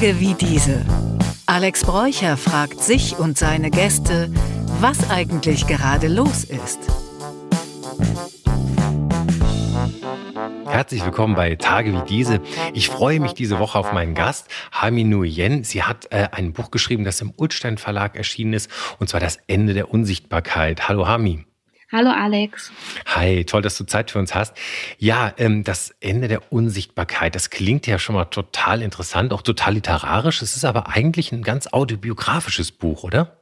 Tage wie diese. Alex Bräucher fragt sich und seine Gäste, was eigentlich gerade los ist. Herzlich willkommen bei Tage wie diese. Ich freue mich diese Woche auf meinen Gast, Hami Nguyen. Sie hat äh, ein Buch geschrieben, das im Ulstein Verlag erschienen ist, und zwar Das Ende der Unsichtbarkeit. Hallo Hami. Hallo Alex. Hi, toll, dass du Zeit für uns hast. Ja, ähm, das Ende der Unsichtbarkeit, das klingt ja schon mal total interessant, auch total literarisch. Es ist aber eigentlich ein ganz autobiografisches Buch, oder?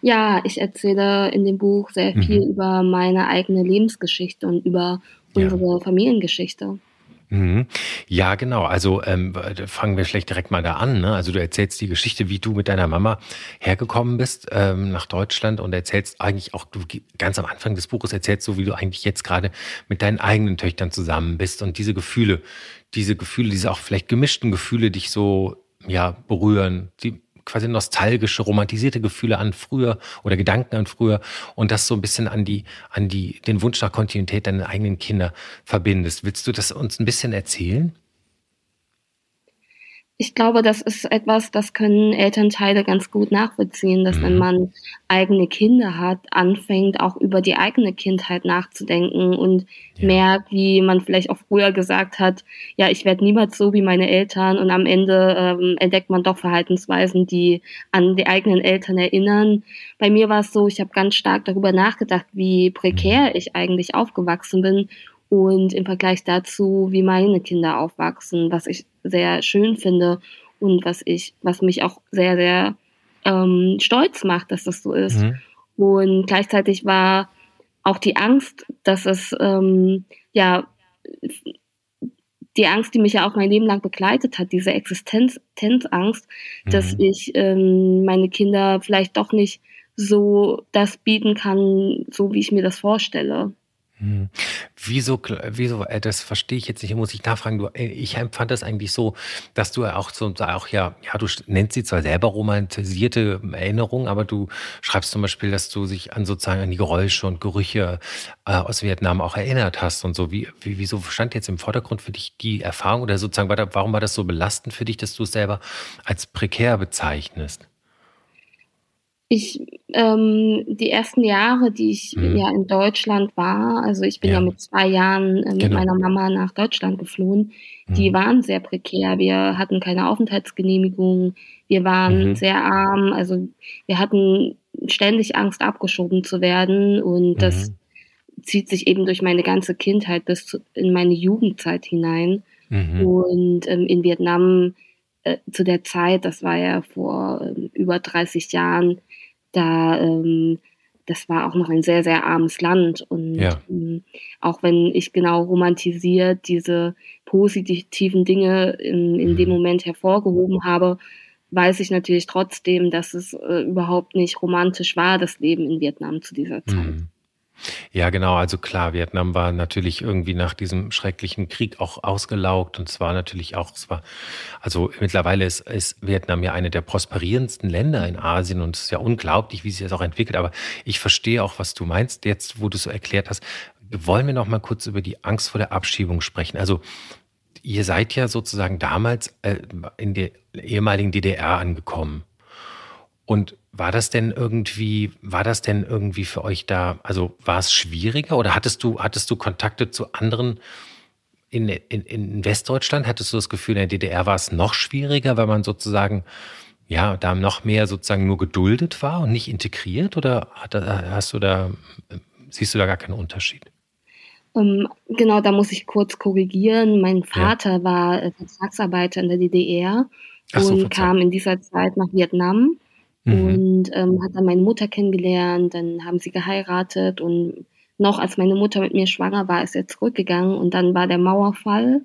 Ja, ich erzähle in dem Buch sehr viel mhm. über meine eigene Lebensgeschichte und über unsere ja. Familiengeschichte. Mhm. Ja, genau. Also ähm, fangen wir vielleicht direkt mal da an. Ne? Also du erzählst die Geschichte, wie du mit deiner Mama hergekommen bist ähm, nach Deutschland und erzählst eigentlich auch, du ganz am Anfang des Buches erzählst so, wie du eigentlich jetzt gerade mit deinen eigenen Töchtern zusammen bist und diese Gefühle, diese Gefühle, diese auch vielleicht gemischten Gefühle dich so ja berühren, die quasi nostalgische, romantisierte Gefühle an früher oder Gedanken an früher und das so ein bisschen an die, an die, den Wunsch nach Kontinuität deiner eigenen Kinder verbindest. Willst du das uns ein bisschen erzählen? Ich glaube, das ist etwas, das können Elternteile ganz gut nachvollziehen, dass mhm. wenn man eigene Kinder hat, anfängt auch über die eigene Kindheit nachzudenken und ja. merkt, wie man vielleicht auch früher gesagt hat, ja, ich werde niemals so wie meine Eltern und am Ende ähm, entdeckt man doch Verhaltensweisen, die an die eigenen Eltern erinnern. Bei mir war es so, ich habe ganz stark darüber nachgedacht, wie prekär mhm. ich eigentlich aufgewachsen bin und im Vergleich dazu, wie meine Kinder aufwachsen, was ich sehr schön finde und was ich, was mich auch sehr, sehr ähm, stolz macht, dass das so ist. Mhm. Und gleichzeitig war auch die Angst, dass es ähm, ja die Angst, die mich ja auch mein Leben lang begleitet hat, diese Existenzangst, mhm. dass ich ähm, meine Kinder vielleicht doch nicht so das bieten kann, so wie ich mir das vorstelle. Hm. Wieso, wieso, äh, das verstehe ich jetzt nicht, muss ich nachfragen. Du, äh, ich empfand das eigentlich so, dass du auch so, auch ja, ja, du nennst sie zwar selber romantisierte Erinnerungen, aber du schreibst zum Beispiel, dass du dich an sozusagen an die Geräusche und Gerüche äh, aus Vietnam auch erinnert hast und so. Wie, wie, wieso stand jetzt im Vordergrund für dich die Erfahrung oder sozusagen, warum war das so belastend für dich, dass du es selber als prekär bezeichnest? Ich, ähm, die ersten Jahre, die ich mhm. ja in Deutschland war, also ich bin ja, ja mit zwei Jahren äh, mit genau. meiner Mama nach Deutschland geflohen, mhm. die waren sehr prekär. Wir hatten keine Aufenthaltsgenehmigung, wir waren mhm. sehr arm, also wir hatten ständig Angst, abgeschoben zu werden und das mhm. zieht sich eben durch meine ganze Kindheit bis zu, in meine Jugendzeit hinein. Mhm. Und ähm, in Vietnam äh, zu der Zeit, das war ja vor äh, über 30 Jahren, da ähm, das war auch noch ein sehr, sehr armes Land. Und ja. ähm, auch wenn ich genau romantisiert diese positiven Dinge in, in mhm. dem Moment hervorgehoben habe, weiß ich natürlich trotzdem, dass es äh, überhaupt nicht romantisch war, das Leben in Vietnam zu dieser Zeit. Mhm. Ja, genau. Also klar, Vietnam war natürlich irgendwie nach diesem schrecklichen Krieg auch ausgelaugt und zwar natürlich auch, es war, also mittlerweile ist, ist Vietnam ja eine der prosperierendsten Länder in Asien und es ist ja unglaublich, wie sich das auch entwickelt. Aber ich verstehe auch, was du meinst jetzt, wo du es so erklärt hast. Wollen wir noch mal kurz über die Angst vor der Abschiebung sprechen? Also ihr seid ja sozusagen damals äh, in der ehemaligen DDR angekommen. Und war das denn irgendwie, war das denn irgendwie für euch da, also war es schwieriger oder hattest du, hattest du Kontakte zu anderen in, in, in Westdeutschland? Hattest du das Gefühl, in der DDR war es noch schwieriger, weil man sozusagen, ja, da noch mehr sozusagen nur geduldet war und nicht integriert? Oder hast du da, siehst du da gar keinen Unterschied? Um, ähm, genau, da muss ich kurz korrigieren. Mein Vater ja. war äh, Vertragsarbeiter in der DDR so, und kam in dieser Zeit nach Vietnam Mhm. Und ähm, hat dann meine Mutter kennengelernt, dann haben sie geheiratet und noch als meine Mutter mit mir schwanger war, ist er zurückgegangen und dann war der Mauerfall.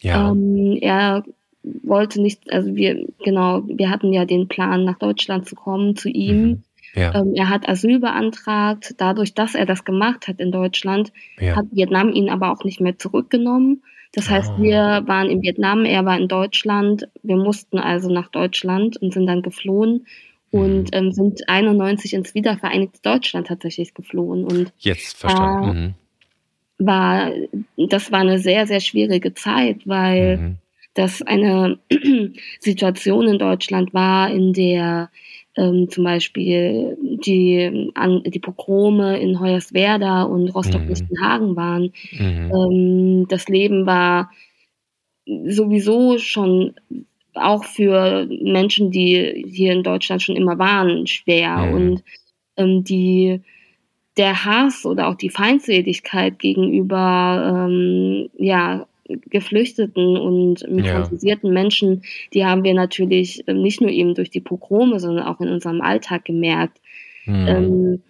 Ja. Ähm, er wollte nicht, also wir, genau, wir hatten ja den Plan, nach Deutschland zu kommen, zu ihm. Mhm. Ja. Ähm, er hat Asyl beantragt. Dadurch, dass er das gemacht hat in Deutschland, ja. hat Vietnam ihn aber auch nicht mehr zurückgenommen. Das heißt, oh. wir waren in Vietnam, er war in Deutschland. Wir mussten also nach Deutschland und sind dann geflohen und mhm. ähm, sind 91 ins wiedervereinigte Deutschland tatsächlich geflohen. Und jetzt verstanden. Äh, war das war eine sehr sehr schwierige Zeit, weil mhm. dass eine Situation in Deutschland war, in der ähm, zum Beispiel die, an, die Pogrome in Hoyerswerda und Rostock-Lichtenhagen mhm. waren. Mhm. Ähm, das Leben war sowieso schon auch für Menschen, die hier in Deutschland schon immer waren, schwer. Mhm. Und ähm, die, der Hass oder auch die Feindseligkeit gegenüber ähm, ja, Geflüchteten und migrantisierten ja. Menschen, die haben wir natürlich ähm, nicht nur eben durch die Pogrome, sondern auch in unserem Alltag gemerkt. Mhm. Ähm,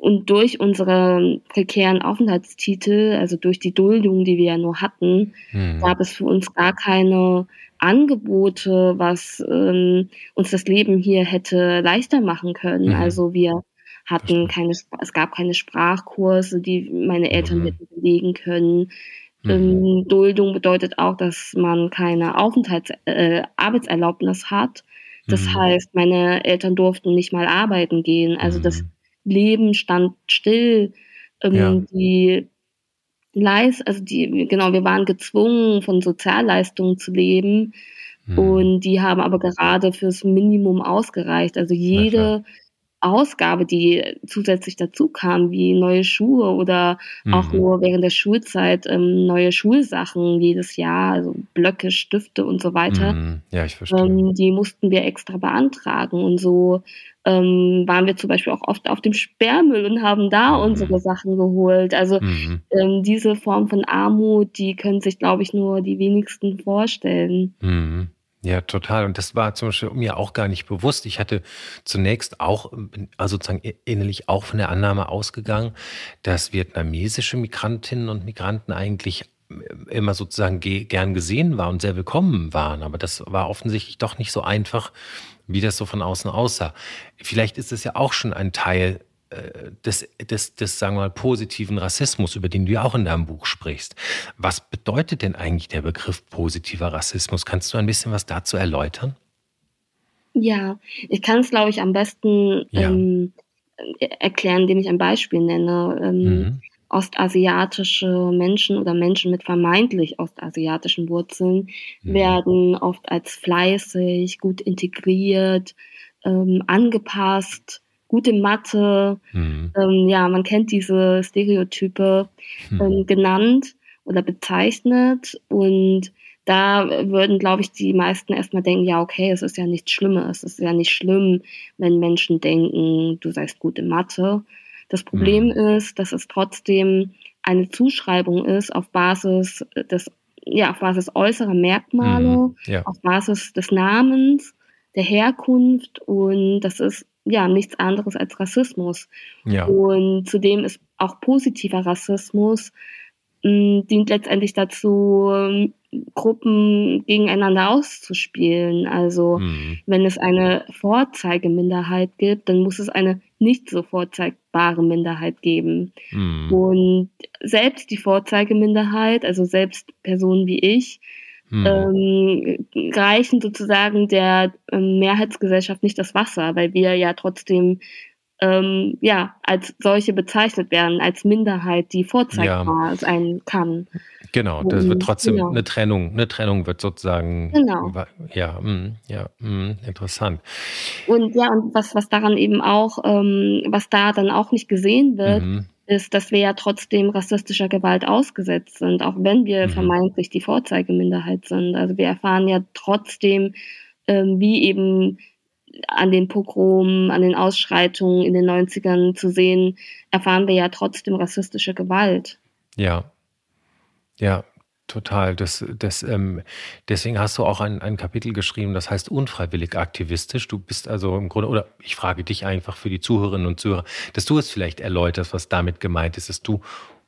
und durch unsere prekären Aufenthaltstitel, also durch die Duldung, die wir ja nur hatten, mhm. gab es für uns gar keine Angebote, was ähm, uns das Leben hier hätte leichter machen können. Mhm. Also wir hatten keine, es gab keine Sprachkurse, die meine Eltern mhm. hätten belegen können. Mhm. Ähm, Duldung bedeutet auch, dass man keine Aufenthalts äh, Arbeitserlaubnis hat. Das mhm. heißt, meine Eltern durften nicht mal arbeiten gehen. Also das mhm. Leben stand still. Ähm, ja. Die Leist, also die, genau, wir waren gezwungen, von Sozialleistungen zu leben. Mhm. Und die haben aber gerade fürs Minimum ausgereicht. Also jede Ausgabe, die zusätzlich dazu kam, wie neue Schuhe oder mhm. auch nur während der Schulzeit ähm, neue Schulsachen jedes Jahr, also Blöcke, Stifte und so weiter. Mhm. Ja, ich verstehe. Ähm, die mussten wir extra beantragen und so ähm, waren wir zum Beispiel auch oft auf dem Sperrmüll und haben da mhm. unsere Sachen geholt. Also mhm. ähm, diese Form von Armut, die können sich, glaube ich, nur die wenigsten vorstellen. Mhm. Ja, total. Und das war zum Beispiel mir auch gar nicht bewusst. Ich hatte zunächst auch, also sozusagen innerlich auch von der Annahme ausgegangen, dass vietnamesische Migrantinnen und Migranten eigentlich immer sozusagen gern gesehen waren und sehr willkommen waren. Aber das war offensichtlich doch nicht so einfach, wie das so von außen aussah. Vielleicht ist es ja auch schon ein Teil äh, des, des, des, sagen wir mal, positiven Rassismus, über den du ja auch in deinem Buch sprichst. Was bedeutet denn eigentlich der Begriff positiver Rassismus? Kannst du ein bisschen was dazu erläutern? Ja, ich kann es, glaube ich, am besten ja. ähm, erklären, indem ich ein Beispiel nenne. Ähm, mhm ostasiatische Menschen oder Menschen mit vermeintlich ostasiatischen Wurzeln mhm. werden oft als fleißig, gut integriert, ähm, angepasst, gute Mathe, mhm. ähm, ja, man kennt diese Stereotype mhm. ähm, genannt oder bezeichnet und da würden, glaube ich, die meisten erstmal denken, ja, okay, es ist ja nichts Schlimmes, es ist ja nicht schlimm, wenn Menschen denken, du seist gut in Mathe. Das Problem mhm. ist, dass es trotzdem eine Zuschreibung ist auf Basis des, ja, auf Basis äußerer Merkmale, mhm. ja. auf Basis des Namens, der Herkunft und das ist ja nichts anderes als Rassismus. Ja. Und zudem ist auch positiver Rassismus mh, dient letztendlich dazu, Gruppen gegeneinander auszuspielen. Also mhm. wenn es eine Vorzeigeminderheit gibt, dann muss es eine nicht so vorzeigbare Minderheit geben. Mhm. Und selbst die Vorzeigeminderheit, also selbst Personen wie ich, mhm. ähm, reichen sozusagen der ähm, Mehrheitsgesellschaft nicht das Wasser, weil wir ja trotzdem ähm, ja, als solche bezeichnet werden, als Minderheit, die vorzeigbar ja. sein kann. Genau, das wird trotzdem genau. eine Trennung, eine Trennung wird sozusagen. Genau. Ja, mh, mm, ja, mh, mm, interessant. Und ja, und was, was daran eben auch, ähm, was da dann auch nicht gesehen wird, mhm. Ist, dass wir ja trotzdem rassistischer Gewalt ausgesetzt sind, auch wenn wir mhm. vermeintlich die Vorzeigeminderheit sind. Also wir erfahren ja trotzdem, ähm, wie eben an den Pogromen, an den Ausschreitungen in den 90ern zu sehen, erfahren wir ja trotzdem rassistische Gewalt. Ja, ja, total. Das, das, ähm, deswegen hast du auch ein, ein Kapitel geschrieben, das heißt unfreiwillig aktivistisch. Du bist also im Grunde, oder ich frage dich einfach für die Zuhörerinnen und Zuhörer, dass du es vielleicht erläuterst, was damit gemeint ist, dass du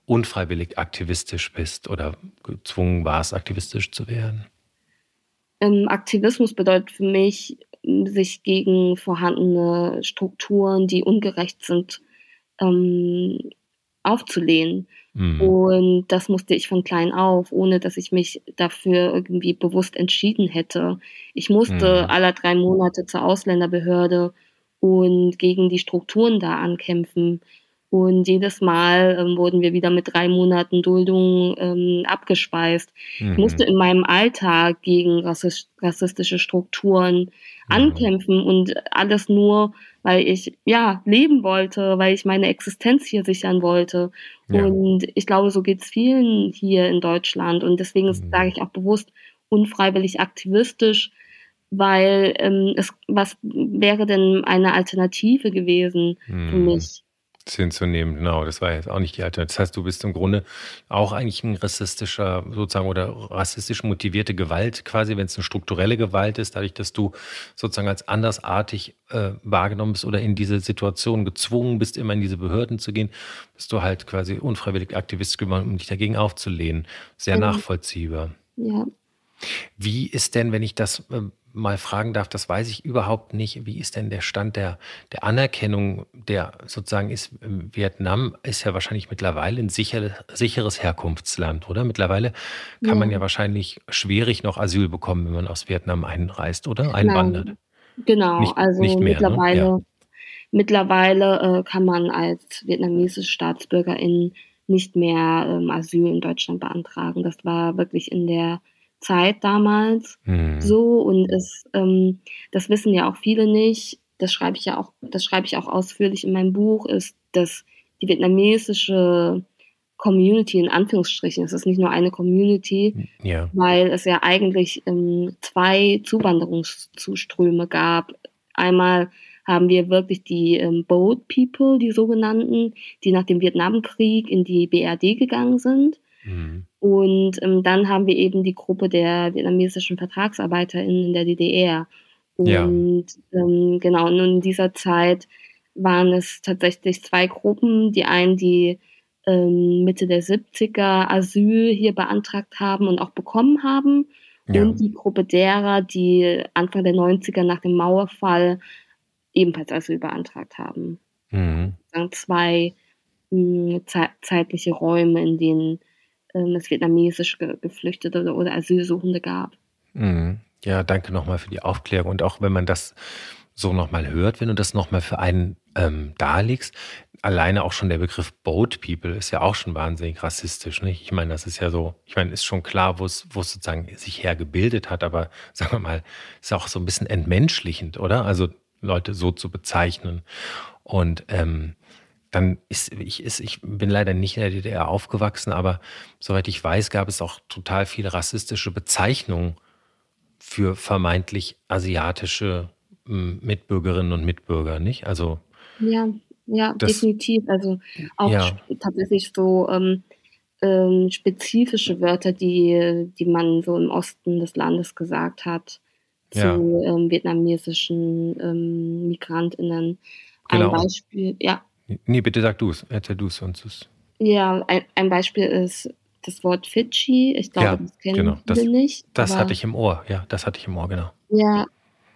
unfreiwillig aktivistisch bist oder gezwungen warst, aktivistisch zu werden. Ähm, Aktivismus bedeutet für mich, sich gegen vorhandene Strukturen, die ungerecht sind, ähm, aufzulehnen. Mhm. Und das musste ich von klein auf, ohne dass ich mich dafür irgendwie bewusst entschieden hätte. Ich musste mhm. alle drei Monate zur Ausländerbehörde und gegen die Strukturen da ankämpfen. Und jedes Mal ähm, wurden wir wieder mit drei Monaten Duldung ähm, abgespeist. Mhm. Ich musste in meinem Alltag gegen rassistische Strukturen mhm. ankämpfen und alles nur, weil ich ja leben wollte, weil ich meine Existenz hier sichern wollte. Ja. Und ich glaube, so geht es vielen hier in Deutschland. Und deswegen mhm. sage ich auch bewusst unfreiwillig aktivistisch, weil ähm, es was wäre denn eine Alternative gewesen für mhm. mich? Hinzunehmen. Genau, das war jetzt auch nicht die Alternative. Das heißt, du bist im Grunde auch eigentlich ein rassistischer, sozusagen, oder rassistisch motivierte Gewalt quasi, wenn es eine strukturelle Gewalt ist, dadurch, dass du sozusagen als andersartig äh, wahrgenommen bist oder in diese Situation gezwungen bist, immer in diese Behörden zu gehen, bist du halt quasi unfreiwillig Aktivist geworden, um dich dagegen aufzulehnen. Sehr mhm. nachvollziehbar. Ja. Wie ist denn, wenn ich das äh, mal fragen darf, das weiß ich überhaupt nicht. Wie ist denn der Stand der, der Anerkennung, der sozusagen ist, Vietnam ist ja wahrscheinlich mittlerweile ein sicher, sicheres Herkunftsland, oder? Mittlerweile kann ja. man ja wahrscheinlich schwierig noch Asyl bekommen, wenn man aus Vietnam einreist, oder? Einwandert. Genau, nicht, also nicht mehr, ne? mittlerweile, ne? ja. mittlerweile äh, kann man als vietnamesische Staatsbürgerin nicht mehr ähm, Asyl in Deutschland beantragen. Das war wirklich in der Zeit damals mhm. so und es, ähm, das wissen ja auch viele nicht. Das schreibe ich ja auch, das schreibe ich auch ausführlich in meinem Buch, ist, dass die vietnamesische Community in Anführungsstrichen, es ist nicht nur eine Community, ja. weil es ja eigentlich ähm, zwei Zuwanderungszuströme gab. Einmal haben wir wirklich die ähm, Boat People, die sogenannten, die nach dem Vietnamkrieg in die BRD gegangen sind. Mhm. Und ähm, dann haben wir eben die Gruppe der vietnamesischen VertragsarbeiterInnen in der DDR. Und ja. ähm, genau, und in dieser Zeit waren es tatsächlich zwei Gruppen. Die einen, die ähm, Mitte der 70er Asyl hier beantragt haben und auch bekommen haben. Ja. Und die Gruppe derer, die Anfang der 90er nach dem Mauerfall ebenfalls Asyl beantragt haben. Mhm. Zwei mh, hm, ze zeitliche Räume, in denen ähm, es vietnamesisch ge Geflüchtete oder, oder Asylsuchende gab. Mhm. Ja, danke nochmal für die Aufklärung. Und auch wenn man das so nochmal hört, wenn du das nochmal für einen ähm, darlegst, alleine auch schon der Begriff Boat People ist ja auch schon wahnsinnig rassistisch. Nicht? Ich meine, das ist ja so, ich meine, ist schon klar, wo es sozusagen sich hergebildet hat, aber sagen wir mal, ist auch so ein bisschen entmenschlichend, oder? Also Leute so zu bezeichnen. Und ähm, dann ist ich, ist, ich bin leider nicht in der DDR aufgewachsen, aber soweit ich weiß, gab es auch total viele rassistische Bezeichnungen für vermeintlich asiatische hm, Mitbürgerinnen und Mitbürger, nicht? Also ja, ja, das, definitiv. Also auch ja. tatsächlich so ähm, ähm, spezifische Wörter, die, die man so im Osten des Landes gesagt hat zu ja. ähm, vietnamesischen ähm, MigrantInnen. Ein genau. Beispiel, ja. Nee, bitte sag du es. Erzähl du es sonst. Ja, ein, ein, Beispiel ist das Wort Fidschi. Ich glaube, ja, das kennen genau, das, nicht. Das hatte ich im Ohr, ja, das hatte ich im Ohr, genau. Ja,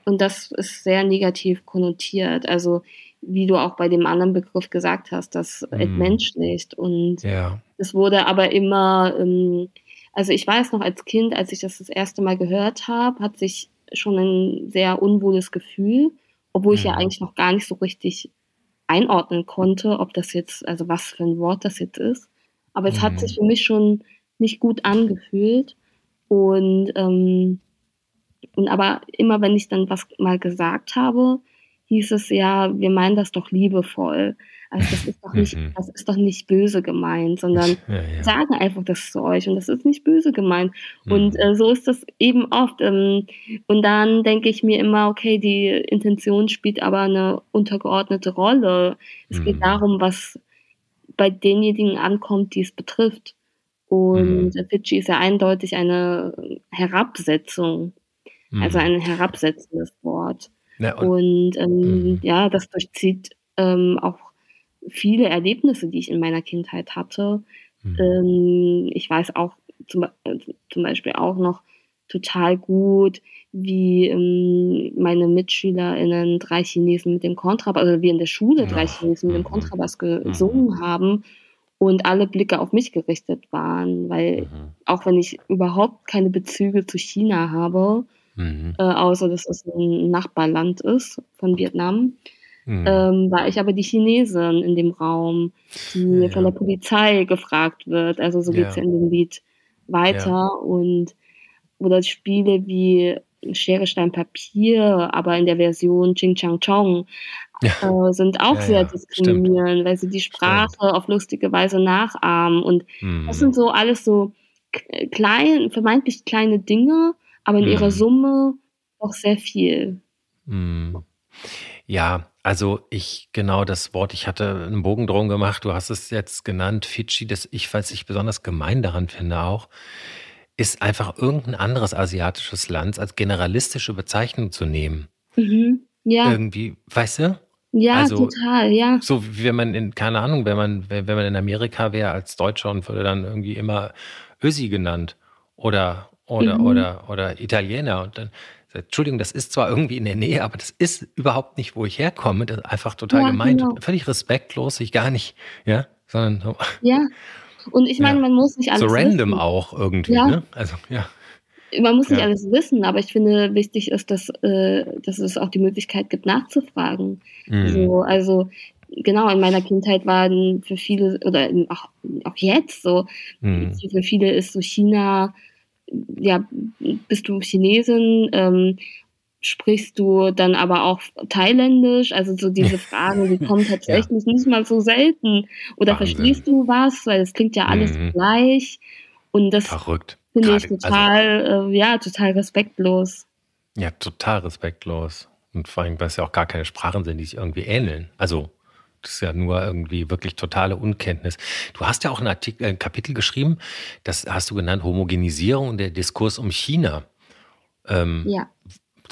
und das ist sehr negativ konnotiert. Also, wie du auch bei dem anderen Begriff gesagt hast, das mm. entmenschlicht. Und ja. es wurde aber immer, ähm, also ich weiß noch als Kind, als ich das das erste Mal gehört habe, hat sich schon ein sehr unwohles Gefühl, obwohl mm. ich ja mhm. eigentlich noch gar nicht so richtig einordnen konnte, ob das jetzt, also was für ein Wort das jetzt ist. Aber es mhm. hat sich für mich schon nicht gut angefühlt. Und, ähm, und aber immer wenn ich dann was mal gesagt habe, hieß es ja, wir meinen das doch liebevoll. Also das ist doch nicht, mhm. das ist doch nicht böse gemeint, sondern ja, ja. sagen einfach das zu euch und das ist nicht böse gemeint. Mhm. Und äh, so ist das eben oft. Ähm, und dann denke ich mir immer, okay, die Intention spielt aber eine untergeordnete Rolle. Es mhm. geht darum, was bei denjenigen ankommt, die es betrifft. Und mhm. Fidschi ist ja eindeutig eine Herabsetzung, also mhm. ein herabsetzendes Wort. Ja, und, und ähm, mhm. ja, das durchzieht ähm, auch viele Erlebnisse, die ich in meiner Kindheit hatte. Mhm. Ähm, ich weiß auch zum, äh, zum, Beispiel auch noch total gut, wie ähm, meine MitschülerInnen drei Chinesen mit dem Kontrabass, also wir in der Schule drei Chinesen mit dem mhm. Kontrabass mhm. gesungen haben und alle Blicke auf mich gerichtet waren, weil auch wenn ich überhaupt keine Bezüge zu China habe, mhm. äh, außer dass es ein Nachbarland ist von Vietnam, mhm. ähm, war ich aber die Chinesin in dem Raum, die ja, von der Polizei gefragt wird. Also so geht es ja. in dem Lied weiter. Und oder Spiele wie Schere, Stein, Papier, aber in der Version Ching Chang Chong ja. äh, sind auch ja, sehr diskriminierend, stimmt. weil sie die Sprache stimmt. auf lustige Weise nachahmen. Und mhm. das sind so alles so klein, vermeintlich kleine Dinge, aber in mhm. ihrer Summe auch sehr viel. Mhm. Ja, also ich, genau das Wort, ich hatte einen Bogen drum gemacht, du hast es jetzt genannt, Fidschi, das ich, was ich besonders gemein daran finde auch, ist einfach irgendein anderes asiatisches Land als generalistische Bezeichnung zu nehmen. Mhm. Ja. Irgendwie, weißt du? Ja, also, total, ja. So wie wenn man in, keine Ahnung, wenn man, wenn man in Amerika wäre als Deutscher und würde dann irgendwie immer Ösi genannt oder, oder, mhm. oder, oder Italiener und dann, Entschuldigung, das ist zwar irgendwie in der Nähe, aber das ist überhaupt nicht, wo ich herkomme. Das ist einfach total ja, gemeint, genau. völlig respektlos, ich gar nicht, ja, sondern so. Ja, und ich meine, ja. man muss nicht alles. So random wissen. auch irgendwie, ja. ne? Also, ja. Man muss nicht ja. alles wissen, aber ich finde, wichtig ist, dass, äh, dass es auch die Möglichkeit gibt, nachzufragen. Mhm. So, also, genau, in meiner Kindheit waren für viele, oder auch, auch jetzt so, mhm. für viele ist so China, ja, bist du Chinesin, ähm, sprichst du dann aber auch Thailändisch? Also so diese Fragen, die kommen tatsächlich ja. nicht mal so selten. Oder Wahnsinn. verstehst du was? Weil es klingt ja alles mhm. gleich. Und das finde ich total, also, äh, ja, total respektlos. Ja, total respektlos. Und vor allem, weil es ja auch gar keine Sprachen sind, die sich irgendwie ähneln. Also das ist ja nur irgendwie wirklich totale Unkenntnis. Du hast ja auch ein, Artikel, ein Kapitel geschrieben, das hast du genannt, Homogenisierung und der Diskurs um China. Ähm, ja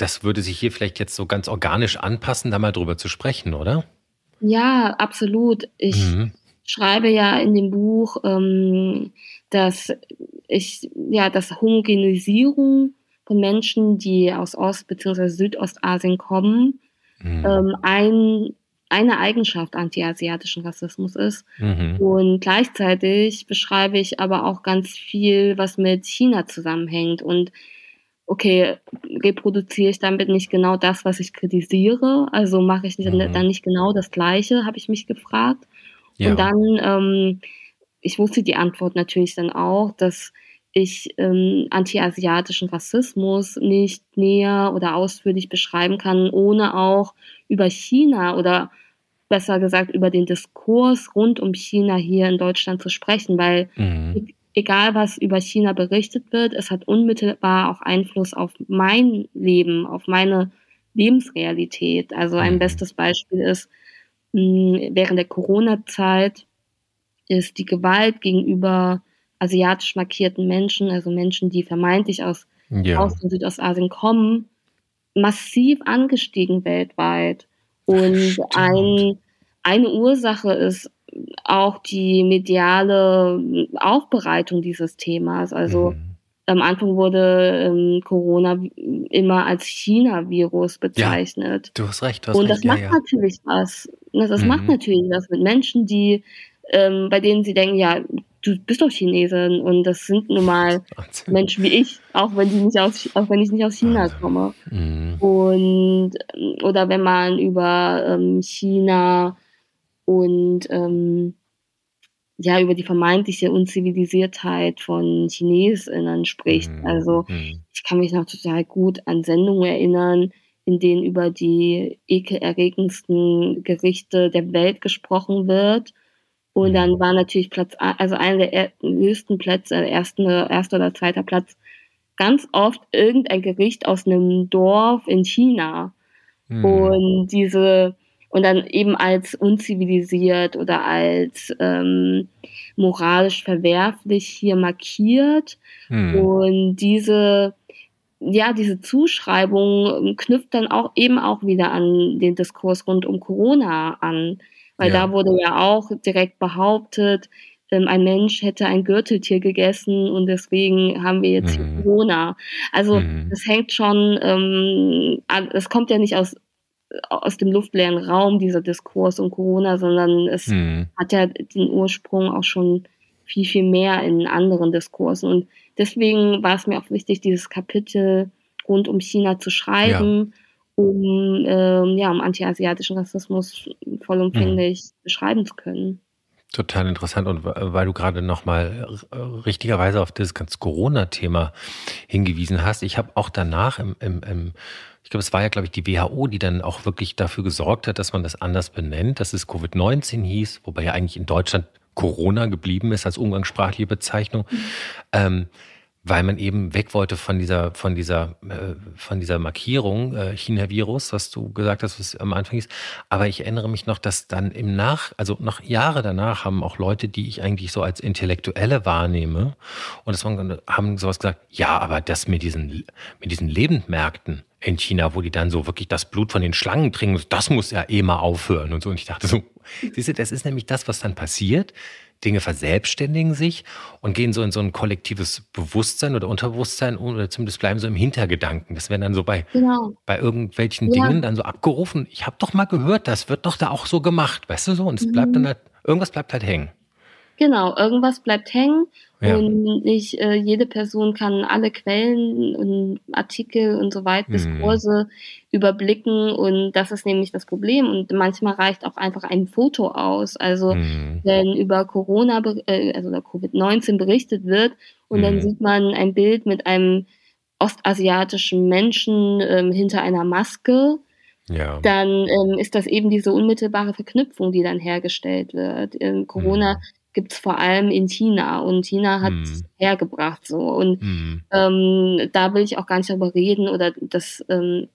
das würde sich hier vielleicht jetzt so ganz organisch anpassen, da mal drüber zu sprechen, oder? Ja, absolut. Ich mhm. schreibe ja in dem Buch, ähm, dass ich, ja, dass Homogenisierung von Menschen, die aus Ost- bzw. Südostasien kommen, mhm. ähm, ein, eine Eigenschaft antiasiatischen Rassismus ist. Mhm. Und gleichzeitig beschreibe ich aber auch ganz viel, was mit China zusammenhängt und okay, reproduziere ich damit nicht genau das, was ich kritisiere? Also mache ich mhm. dann nicht genau das Gleiche, habe ich mich gefragt. Ja. Und dann, ähm, ich wusste die Antwort natürlich dann auch, dass ich ähm, antiasiatischen Rassismus nicht näher oder ausführlich beschreiben kann, ohne auch über China oder besser gesagt über den Diskurs rund um China hier in Deutschland zu sprechen, weil mhm egal was über China berichtet wird, es hat unmittelbar auch Einfluss auf mein Leben, auf meine Lebensrealität. Also ein mhm. bestes Beispiel ist, während der Corona-Zeit ist die Gewalt gegenüber asiatisch markierten Menschen, also Menschen, die vermeintlich aus ja. Ost- und Südostasien kommen, massiv angestiegen weltweit. Und ein, eine Ursache ist auch die mediale Aufbereitung dieses Themas. Also mhm. am Anfang wurde ähm, Corona immer als China-Virus bezeichnet. Ja, du hast recht. Du hast Und das recht, macht ja, natürlich was. Das mhm. macht natürlich was mit Menschen, die ähm, bei denen sie denken, ja, du bist doch Chinesin und das sind nun mal. Menschen wie ich, auch wenn die nicht aus, auch wenn ich nicht aus China komme. Mhm. Und oder wenn man über ähm, China und ähm, ja über die vermeintliche Unzivilisiertheit von Chinesinnen spricht. Mhm. Also mhm. ich kann mich noch total gut an Sendungen erinnern, in denen über die ekelerregendsten Gerichte der Welt gesprochen wird. Und dann mhm. war natürlich Platz, also einer der höchsten Plätze, erster, erster oder zweiter Platz, ganz oft irgendein Gericht aus einem Dorf in China. Mhm. Und diese und dann eben als unzivilisiert oder als ähm, moralisch verwerflich hier markiert. Hm. Und diese, ja, diese Zuschreibung knüpft dann auch eben auch wieder an den Diskurs rund um Corona an. Weil ja. da wurde ja auch direkt behauptet, ähm, ein Mensch hätte ein Gürteltier gegessen und deswegen haben wir jetzt mhm. Corona. Also mhm. das hängt schon, ähm, es kommt ja nicht aus aus dem luftleeren Raum, dieser Diskurs um Corona, sondern es mhm. hat ja den Ursprung auch schon viel, viel mehr in anderen Diskursen. Und deswegen war es mir auch wichtig, dieses Kapitel rund um China zu schreiben. Ja. Um, ähm, ja, um antiasiatischen Rassismus vollumfänglich mhm. beschreiben zu können. Total interessant und weil du gerade nochmal richtigerweise auf das ganze Corona-Thema hingewiesen hast, ich habe auch danach im, im, im ich glaube, es war ja, glaube ich, die WHO, die dann auch wirklich dafür gesorgt hat, dass man das anders benennt, dass es Covid-19 hieß, wobei ja eigentlich in Deutschland Corona geblieben ist als umgangssprachliche Bezeichnung. Mhm. Ähm, weil man eben weg wollte von dieser, von dieser, äh, von dieser Markierung äh, China-Virus, was du gesagt hast, was am Anfang ist. Aber ich erinnere mich noch, dass dann im Nach, also noch Jahre danach haben auch Leute, die ich eigentlich so als Intellektuelle wahrnehme, und das waren, haben sowas gesagt, ja, aber das mit diesen, mit diesen Lebendmärkten in China, wo die dann so wirklich das Blut von den Schlangen trinken, das muss ja eh mal aufhören und so. Und ich dachte so, siehst du, das ist nämlich das, was dann passiert Dinge verselbstständigen sich und gehen so in so ein kollektives Bewusstsein oder Unterbewusstsein oder zumindest bleiben so im Hintergedanken. Das werden dann so bei, genau. bei irgendwelchen ja. Dingen dann so abgerufen. Ich habe doch mal gehört, das wird doch da auch so gemacht, weißt du so? Und es mhm. bleibt dann halt, irgendwas bleibt halt hängen. Genau, irgendwas bleibt hängen ja. und nicht äh, jede Person kann alle Quellen und Artikel und so weiter, Diskurse mhm. überblicken und das ist nämlich das Problem und manchmal reicht auch einfach ein Foto aus. Also mhm. wenn über Corona, äh, also Covid-19 berichtet wird und mhm. dann sieht man ein Bild mit einem ostasiatischen Menschen ähm, hinter einer Maske, ja. dann ähm, ist das eben diese unmittelbare Verknüpfung, die dann hergestellt wird. Ähm, Corona mhm gibt's vor allem in China und China hat mhm. hergebracht so und mhm. ähm, da will ich auch gar nicht darüber reden oder das ähm,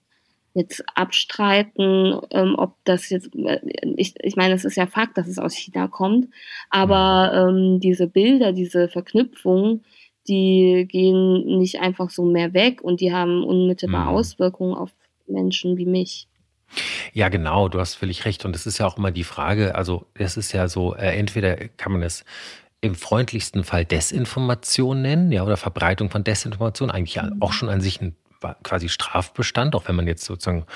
jetzt abstreiten, ähm, ob das jetzt äh, ich, ich meine, es ist ja Fakt, dass es aus China kommt, aber mhm. ähm, diese Bilder, diese Verknüpfung, die gehen nicht einfach so mehr weg und die haben unmittelbar mhm. Auswirkungen auf Menschen wie mich. Ja, genau, du hast völlig recht. Und es ist ja auch immer die Frage, also es ist ja so, äh, entweder kann man es im freundlichsten Fall Desinformation nennen, ja, oder Verbreitung von Desinformation, eigentlich mhm. auch schon an sich ein quasi Strafbestand, auch wenn man jetzt sozusagen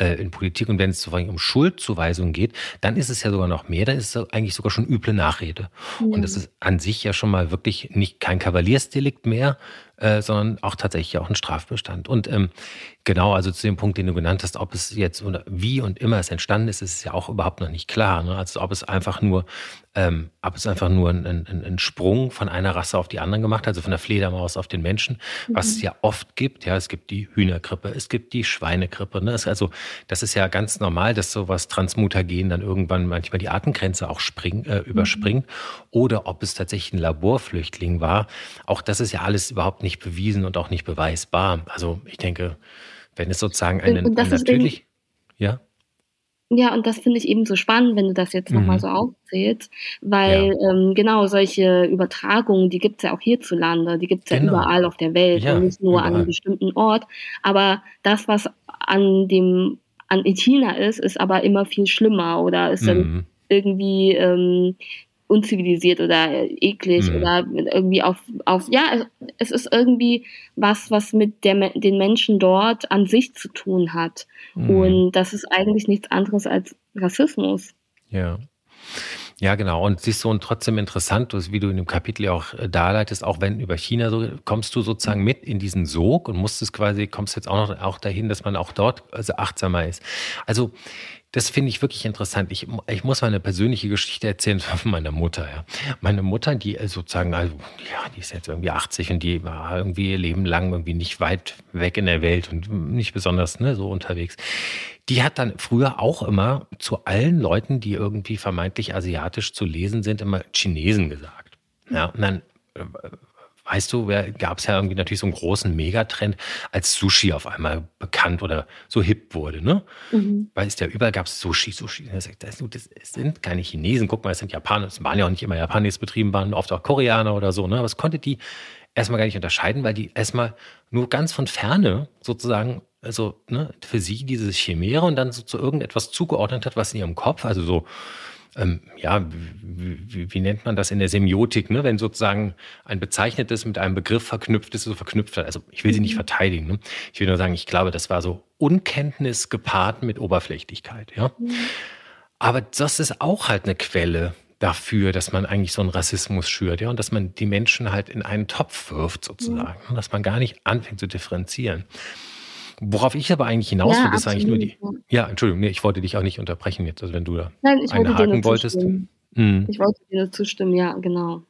äh, in Politik und wenn es sozusagen um Schuldzuweisung geht, dann ist es ja sogar noch mehr, dann ist es eigentlich sogar schon üble Nachrede. Ja. Und das ist an sich ja schon mal wirklich nicht kein Kavaliersdelikt mehr, äh, sondern auch tatsächlich auch ein Strafbestand. Und ähm, genau, also zu dem Punkt, den du genannt hast, ob es jetzt oder wie und immer es entstanden ist, ist es ja auch überhaupt noch nicht klar. Ne? Also ob es einfach nur, ähm, ob es einfach nur ein, ein, ein, Sprung von einer Rasse auf die andere gemacht, also von der Fledermaus auf den Menschen, mhm. was es ja oft gibt. Ja, es gibt die Hühnergrippe, es gibt die Schweinegrippe. Ne? Es, also das ist ja ganz normal, dass sowas Transmutagen dann irgendwann manchmal die Artengrenze auch spring, äh, überspringt. Mhm. Oder ob es tatsächlich ein Laborflüchtling war. Auch das ist ja alles überhaupt nicht bewiesen und auch nicht beweisbar. Also ich denke, wenn es sozusagen einen, ein natürlich, ja. Ja, und das finde ich eben so spannend, wenn du das jetzt nochmal mhm. so aufzählst, weil ja. ähm, genau solche Übertragungen, die gibt es ja auch hierzulande, die gibt es genau. ja überall auf der Welt ja, und nicht nur überall. an einem bestimmten Ort. Aber das, was an dem an China ist, ist aber immer viel schlimmer oder ist mhm. dann irgendwie ähm, unzivilisiert oder eklig mhm. oder irgendwie auf, auf, ja, es ist irgendwie was, was mit der, den Menschen dort an sich zu tun hat. Mhm. Und das ist eigentlich nichts anderes als Rassismus. Ja. Ja, genau. Und siehst du, und trotzdem interessant, wie du in dem Kapitel auch äh, darleitest, auch wenn über China so, kommst du sozusagen mit in diesen Sog und musstest quasi, kommst jetzt auch noch auch dahin, dass man auch dort also achtsamer ist. Also das finde ich wirklich interessant. Ich, ich muss mal eine persönliche Geschichte erzählen von meiner Mutter. Ja. Meine Mutter, die äh, sozusagen, also ja, die ist jetzt irgendwie 80 und die war irgendwie ihr Leben lang irgendwie nicht weit weg in der Welt und nicht besonders ne, so unterwegs. Die hat dann früher auch immer zu allen Leuten, die irgendwie vermeintlich asiatisch zu lesen sind, immer Chinesen gesagt. Ja, und dann äh, weißt du, gab es ja irgendwie natürlich so einen großen Megatrend, als Sushi auf einmal bekannt oder so hip wurde, ne? Mhm. Weil es ja überall gab es Sushi, Sushi. Das, sind keine Chinesen, guck mal, es sind Japaner, es waren ja auch nicht immer Japaner, betrieben waren, oft auch Koreaner oder so, ne? Aber es konnte die erstmal gar nicht unterscheiden, weil die erstmal nur ganz von ferne sozusagen, also ne, für sie diese Chimäre und dann so zu irgendetwas zugeordnet hat, was in ihrem Kopf, also so ähm, ja, wie, wie, nennt man das in der Semiotik, ne? wenn sozusagen ein Bezeichnetes mit einem Begriff verknüpft ist, so verknüpft hat. Also ich will sie nicht mhm. verteidigen. Ne? Ich will nur sagen, ich glaube, das war so Unkenntnis gepaart mit Oberflächlichkeit. Ja? Mhm. Aber das ist auch halt eine Quelle dafür, dass man eigentlich so einen Rassismus schürt, ja, und dass man die Menschen halt in einen Topf wirft sozusagen, mhm. dass man gar nicht anfängt zu differenzieren. Worauf ich aber eigentlich hinaus will, ist eigentlich nur die. Ja, Entschuldigung, nee, ich wollte dich auch nicht unterbrechen jetzt, also wenn du da Nein, ich wollte dir wolltest. Mhm. Ich wollte dir nur zustimmen, ja, genau.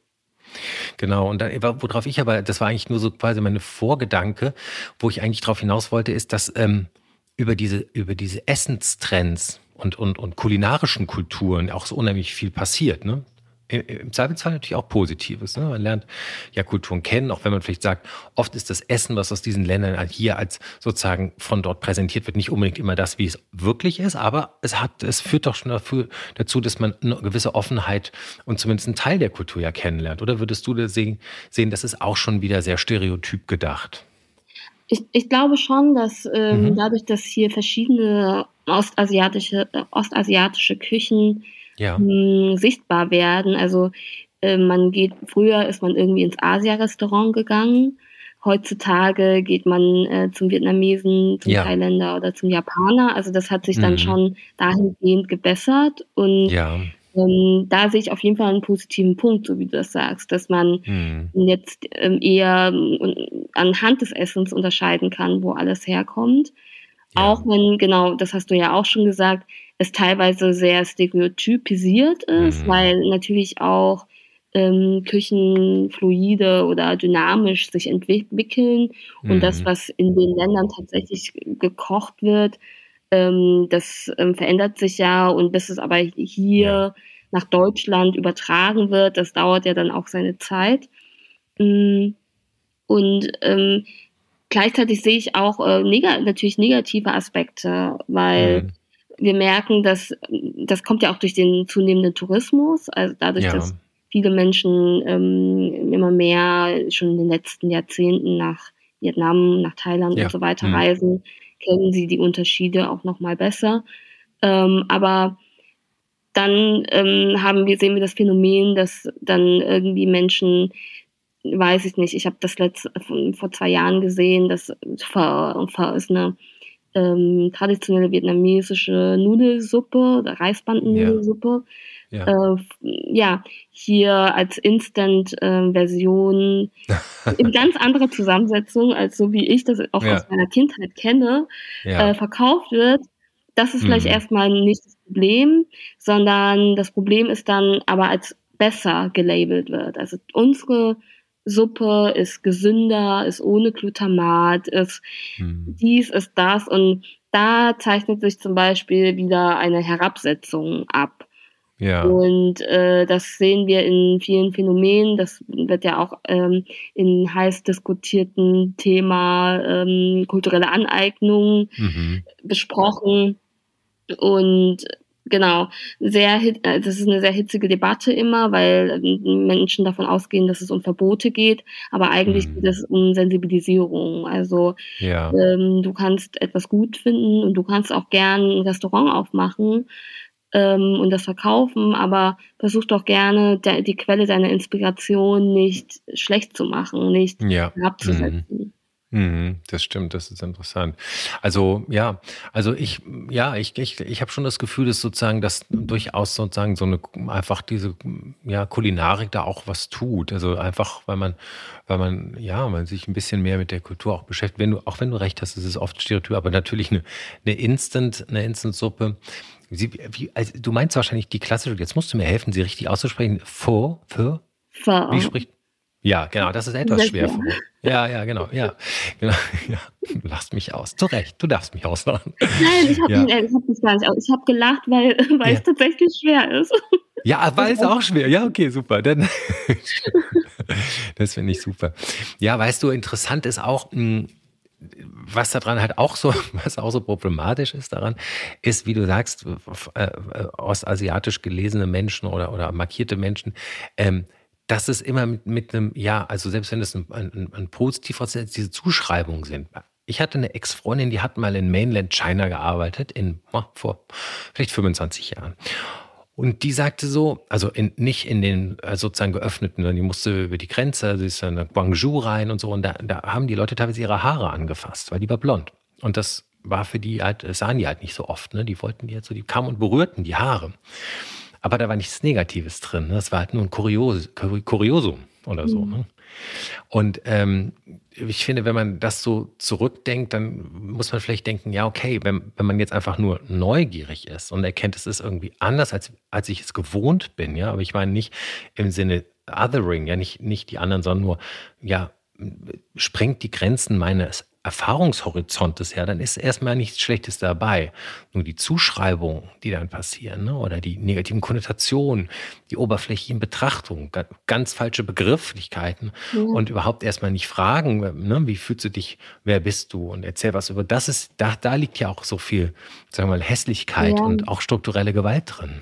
Genau, und dann, worauf ich aber, das war eigentlich nur so quasi meine Vorgedanke, wo ich eigentlich darauf hinaus wollte, ist, dass ähm, über diese, über diese Essenstrends und, und, und kulinarischen Kulturen auch so unheimlich viel passiert. Ne? Im Zweifelsfall natürlich auch Positives. Ne? Man lernt ja Kulturen kennen, auch wenn man vielleicht sagt, oft ist das Essen, was aus diesen Ländern hier als sozusagen von dort präsentiert wird, nicht unbedingt immer das, wie es wirklich ist, aber es hat, es führt doch schon dafür, dazu, dass man eine gewisse Offenheit und zumindest einen Teil der Kultur ja kennenlernt. Oder würdest du das sehen, sehen das ist auch schon wieder sehr stereotyp gedacht? Ich, ich glaube schon, dass ähm, mhm. dadurch, dass hier verschiedene ostasiatische, äh, ostasiatische Küchen ja. mh, hm, sichtbar werden. Also äh, man geht, früher ist man irgendwie ins Asia-Restaurant gegangen. Heutzutage geht man äh, zum Vietnamesen, zum ja. Thailänder oder zum Japaner. Also das hat sich mhm. dann schon dahingehend gebessert. Und ja. ähm, da sehe ich auf jeden Fall einen positiven Punkt, so wie du das sagst, dass man mhm. jetzt ähm, eher äh, anhand des Essens unterscheiden kann, wo alles herkommt. Ja. Auch wenn, genau, das hast du ja auch schon gesagt, es teilweise sehr stereotypisiert ist, mhm. weil natürlich auch ähm, Küchen fluide oder dynamisch sich entwickeln und mhm. das, was in den Ländern tatsächlich gekocht wird, ähm, das ähm, verändert sich ja und bis es aber hier ja. nach Deutschland übertragen wird, das dauert ja dann auch seine Zeit. Mm, und ähm, gleichzeitig sehe ich auch äh, neg natürlich negative Aspekte, weil mhm wir merken, dass das kommt ja auch durch den zunehmenden Tourismus, also dadurch, ja. dass viele Menschen ähm, immer mehr schon in den letzten Jahrzehnten nach Vietnam, nach Thailand ja. und so weiter mhm. reisen, kennen sie die Unterschiede auch noch mal besser. Ähm, aber dann ähm, haben wir, sehen wir das Phänomen, dass dann irgendwie Menschen, weiß ich nicht, ich habe das letzte, vor zwei Jahren gesehen, das vor, vor ist eine ähm, traditionelle vietnamesische Nudelsuppe Reisbandennudelsuppe. Ja. Ja. Äh, ja. hier als Instant-Version äh, in ganz anderer Zusammensetzung, als so wie ich das auch ja. aus meiner Kindheit kenne, äh, verkauft wird. Das ist vielleicht mhm. erstmal nicht das Problem, sondern das Problem ist dann aber als besser gelabelt wird. Also unsere Suppe ist gesünder, ist ohne Glutamat, ist hm. dies, ist das. Und da zeichnet sich zum Beispiel wieder eine Herabsetzung ab. Ja. Und äh, das sehen wir in vielen Phänomenen. Das wird ja auch ähm, in heiß diskutierten Thema ähm, kulturelle Aneignung mhm. besprochen. Und Genau, sehr, äh, das ist eine sehr hitzige Debatte immer, weil ähm, Menschen davon ausgehen, dass es um Verbote geht, aber eigentlich mhm. geht es um Sensibilisierung. Also ja. ähm, du kannst etwas gut finden und du kannst auch gern ein Restaurant aufmachen ähm, und das verkaufen, aber versuch doch gerne de die Quelle deiner Inspiration nicht schlecht zu machen, nicht ja. abzusetzen. Mhm. Mhm, das stimmt, das ist interessant. Also ja, also ich, ja, ich, ich, ich habe schon das Gefühl, dass sozusagen, dass durchaus sozusagen so eine einfach diese ja, Kulinarik da auch was tut. Also einfach, weil man, weil man, ja, man sich ein bisschen mehr mit der Kultur auch beschäftigt. Wenn du, auch wenn du recht hast, es ist oft Stereotyp, aber natürlich eine, eine Instant, eine Instant-Suppe. Sie, wie, also du meinst wahrscheinlich die klassische, jetzt musst du mir helfen, sie richtig auszusprechen. Pho, Pho? Pho. Wie spricht ja, genau, das ist etwas schwer. Für mich. Ja, ja, genau, ja, genau. Ja. Du lachst mich aus. Zu Recht, du darfst mich auslachen. Nein, ich habe ja. hab mich gar nicht aus. Ich habe gelacht, weil, weil ja. es tatsächlich schwer ist. Ja, weil es auch schwer. Ja, okay, super. Dann, das finde ich super. Ja, weißt du, interessant ist auch, hm, was daran halt auch so, was auch so problematisch ist daran, ist, wie du sagst, äh, äh, ostasiatisch gelesene Menschen oder, oder markierte Menschen, ähm, dass es immer mit, mit einem, ja, also selbst wenn es ein, ein, ein positiver, diese Zuschreibungen sind. Ich hatte eine Ex-Freundin, die hat mal in Mainland China gearbeitet, in, vor vielleicht 25 Jahren. Und die sagte so, also in, nicht in den äh, sozusagen geöffneten, sondern die musste über die Grenze, sie ist dann nach Guangzhou rein und so. Und da, da haben die Leute teilweise ihre Haare angefasst, weil die war blond. Und das war für die halt, das sahen die halt nicht so oft. Ne? Die wollten die jetzt so, die kamen und berührten die Haare. Aber da war nichts Negatives drin. Ne? Das war halt nur ein Kurios, Kuriosum. oder so. Mhm. Ne? Und ähm, ich finde, wenn man das so zurückdenkt, dann muss man vielleicht denken, ja, okay, wenn, wenn man jetzt einfach nur neugierig ist und erkennt, es ist irgendwie anders, als, als ich es gewohnt bin, ja, aber ich meine nicht im Sinne Othering, ja, nicht, nicht die anderen, sondern nur, ja, sprengt die Grenzen meines Erfahrungshorizontes her, dann ist erstmal nichts Schlechtes dabei. Nur die Zuschreibungen, die dann passieren, ne? oder die negativen Konnotationen, die oberflächlichen Betrachtungen, ganz falsche Begrifflichkeiten ja. und überhaupt erstmal nicht fragen, ne? wie fühlst du dich, wer bist du und erzähl was über das ist, da, da liegt ja auch so viel, sagen wir mal, Hässlichkeit ja. und auch strukturelle Gewalt drin.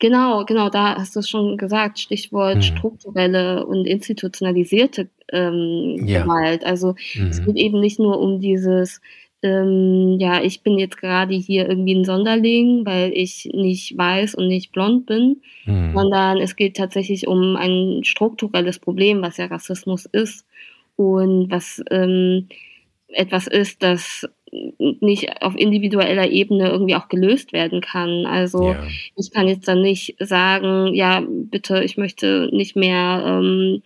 Genau, genau, da hast du es schon gesagt, Stichwort mhm. strukturelle und institutionalisierte ähm, ja. Gewalt. Also mhm. es geht eben nicht nur um dieses, ähm, ja, ich bin jetzt gerade hier irgendwie ein Sonderling, weil ich nicht weiß und nicht blond bin, mhm. sondern es geht tatsächlich um ein strukturelles Problem, was ja Rassismus ist und was ähm, etwas ist, das nicht auf individueller Ebene irgendwie auch gelöst werden kann. Also ja. ich kann jetzt dann nicht sagen, ja, bitte, ich möchte nicht mehr ähm,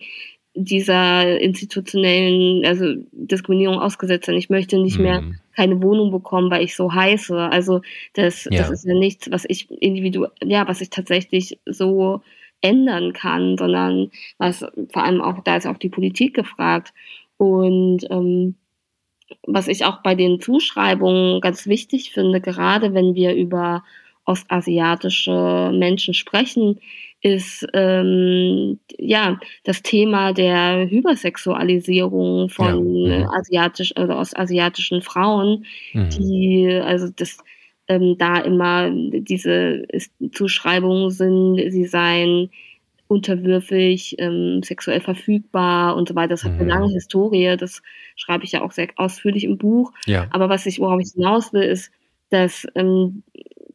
dieser institutionellen, also Diskriminierung ausgesetzt sein. Ich möchte nicht mhm. mehr keine Wohnung bekommen, weil ich so heiße. Also das, ja. das ist ja nichts, was ich individuell, ja, was ich tatsächlich so ändern kann, sondern was vor allem auch, da ist auch die Politik gefragt. Und ähm, was ich auch bei den Zuschreibungen ganz wichtig finde, gerade wenn wir über ostasiatische Menschen sprechen, ist ähm, ja das Thema der Hypersexualisierung von ja. Mhm. asiatisch also ostasiatischen Frauen, mhm. die also das ähm, da immer diese Zuschreibungen sind, sie seien unterwürfig, ähm, sexuell verfügbar und so weiter. Das hat eine mhm. lange Historie, das schreibe ich ja auch sehr ausführlich im Buch. Ja. Aber was ich, worauf ich hinaus will, ist, dass ähm,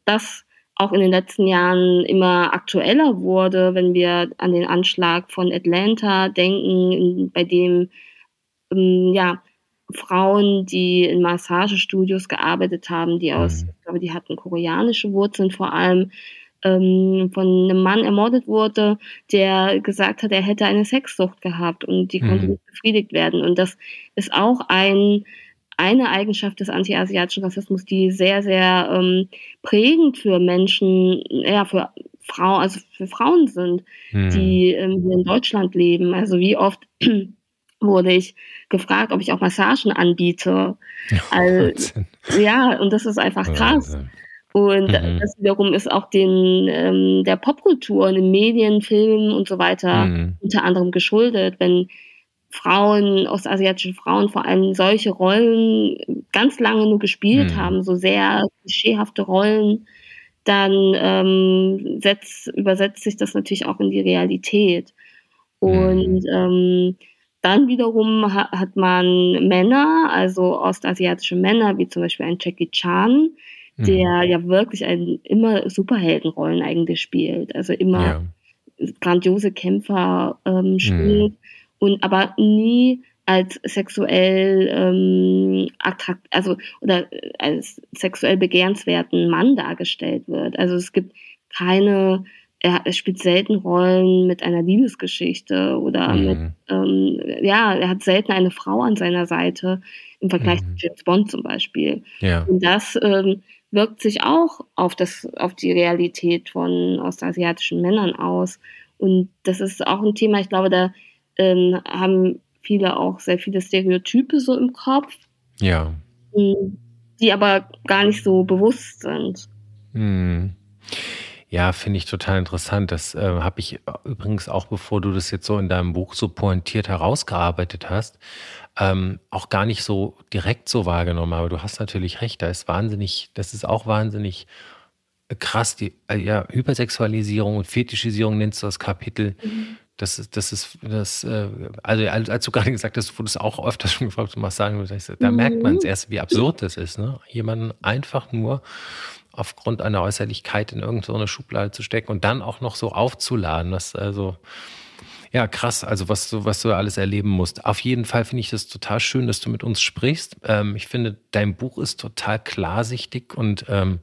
das auch in den letzten Jahren immer aktueller wurde, wenn wir an den Anschlag von Atlanta denken, bei dem ähm, ja Frauen, die in Massagestudios gearbeitet haben, die aus, mhm. ich glaube, die hatten koreanische Wurzeln vor allem, ähm, von einem Mann ermordet wurde, der gesagt hat, er hätte eine Sexsucht gehabt und die mhm. konnte nicht befriedigt werden. Und das ist auch ein, eine Eigenschaft des antiasiatischen Rassismus, die sehr, sehr ähm, prägend für Menschen, ja, für Frauen, also für Frauen sind, mhm. die ähm, hier in Deutschland leben. Also wie oft wurde ich gefragt, ob ich auch Massagen anbiete. Also, ja, und das ist einfach krass. Und mhm. das wiederum ist auch den ähm, der Popkultur und den Medien, Filmen und so weiter mhm. unter anderem geschuldet, wenn Frauen, ostasiatische Frauen vor allem solche Rollen ganz lange nur gespielt mhm. haben, so sehr klischeehafte Rollen, dann ähm, setzt, übersetzt sich das natürlich auch in die Realität. Und mhm. ähm, dann wiederum ha hat man Männer, also ostasiatische Männer, wie zum Beispiel ein Jackie Chan, der mhm. ja wirklich ein, immer Superheldenrollen eigentlich spielt. Also immer ja. grandiose Kämpfer ähm, spielt mhm. und aber nie als sexuell ähm, attrakt, also oder als sexuell begehrenswerten Mann dargestellt wird. Also es gibt keine, er, er spielt selten Rollen mit einer Liebesgeschichte oder mhm. mit, ähm, ja, er hat selten eine Frau an seiner Seite im Vergleich mhm. zu James Bond zum Beispiel. Ja. Und das ähm, wirkt sich auch auf, das, auf die Realität von ostasiatischen Männern aus. Und das ist auch ein Thema, ich glaube, da ähm, haben viele auch sehr viele Stereotype so im Kopf. Ja. Die aber gar nicht so bewusst sind. Hm. Ja, finde ich total interessant. Das äh, habe ich übrigens auch, bevor du das jetzt so in deinem Buch so pointiert herausgearbeitet hast, ähm, auch gar nicht so direkt so wahrgenommen. Aber du hast natürlich recht, da ist wahnsinnig, das ist auch wahnsinnig krass, die äh, ja, Hypersexualisierung und Fetischisierung nennst du das Kapitel. Mhm. Das ist, das ist, das, äh, also als du gerade gesagt hast, wurde es auch öfter schon gefragt, du was sagen da mhm. merkt man es erst, wie absurd das ist, ne? Jemanden einfach nur aufgrund einer Äußerlichkeit in irgendeine Schublade zu stecken und dann auch noch so aufzuladen. Das also ja, krass, also was du, was du alles erleben musst. Auf jeden Fall finde ich das total schön, dass du mit uns sprichst. Ähm, ich finde, dein Buch ist total klarsichtig und ähm,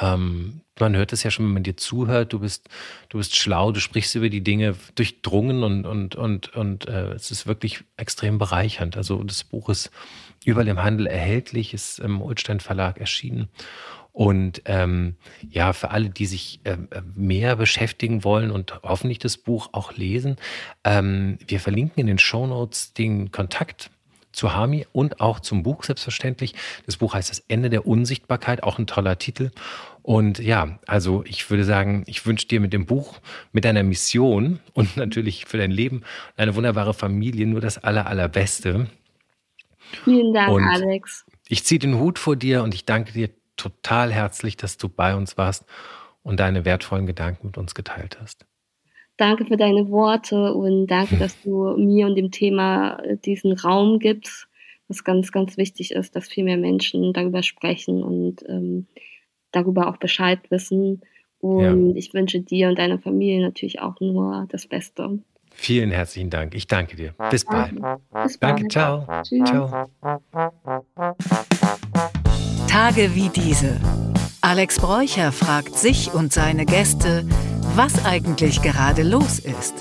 Ähm, man hört es ja schon, wenn man dir zuhört, du bist, du bist schlau, du sprichst über die Dinge durchdrungen und, und, und, und äh, es ist wirklich extrem bereichernd. Also das Buch ist überall im Handel erhältlich, ist im Ulstein Verlag erschienen. Und ähm, ja, für alle, die sich äh, mehr beschäftigen wollen und hoffentlich das Buch auch lesen, ähm, wir verlinken in den Show Notes den Kontakt zu Hami und auch zum Buch selbstverständlich. Das Buch heißt Das Ende der Unsichtbarkeit, auch ein toller Titel. Und ja, also ich würde sagen, ich wünsche dir mit dem Buch, mit deiner Mission und natürlich für dein Leben eine wunderbare Familie nur das aller, allerbeste. Vielen Dank, und Alex. Ich ziehe den Hut vor dir und ich danke dir total herzlich, dass du bei uns warst und deine wertvollen Gedanken mit uns geteilt hast. Danke für deine Worte und danke, dass du mir und dem Thema äh, diesen Raum gibst, was ganz, ganz wichtig ist, dass viel mehr Menschen darüber sprechen und ähm, darüber auch Bescheid wissen. Und ja. ich wünsche dir und deiner Familie natürlich auch nur das Beste. Vielen herzlichen Dank. Ich danke dir. Bis bald. Bis bald. Danke, ciao. Tschüss. Ciao. Tage wie diese. Alex Bräucher fragt sich und seine Gäste, was eigentlich gerade los ist.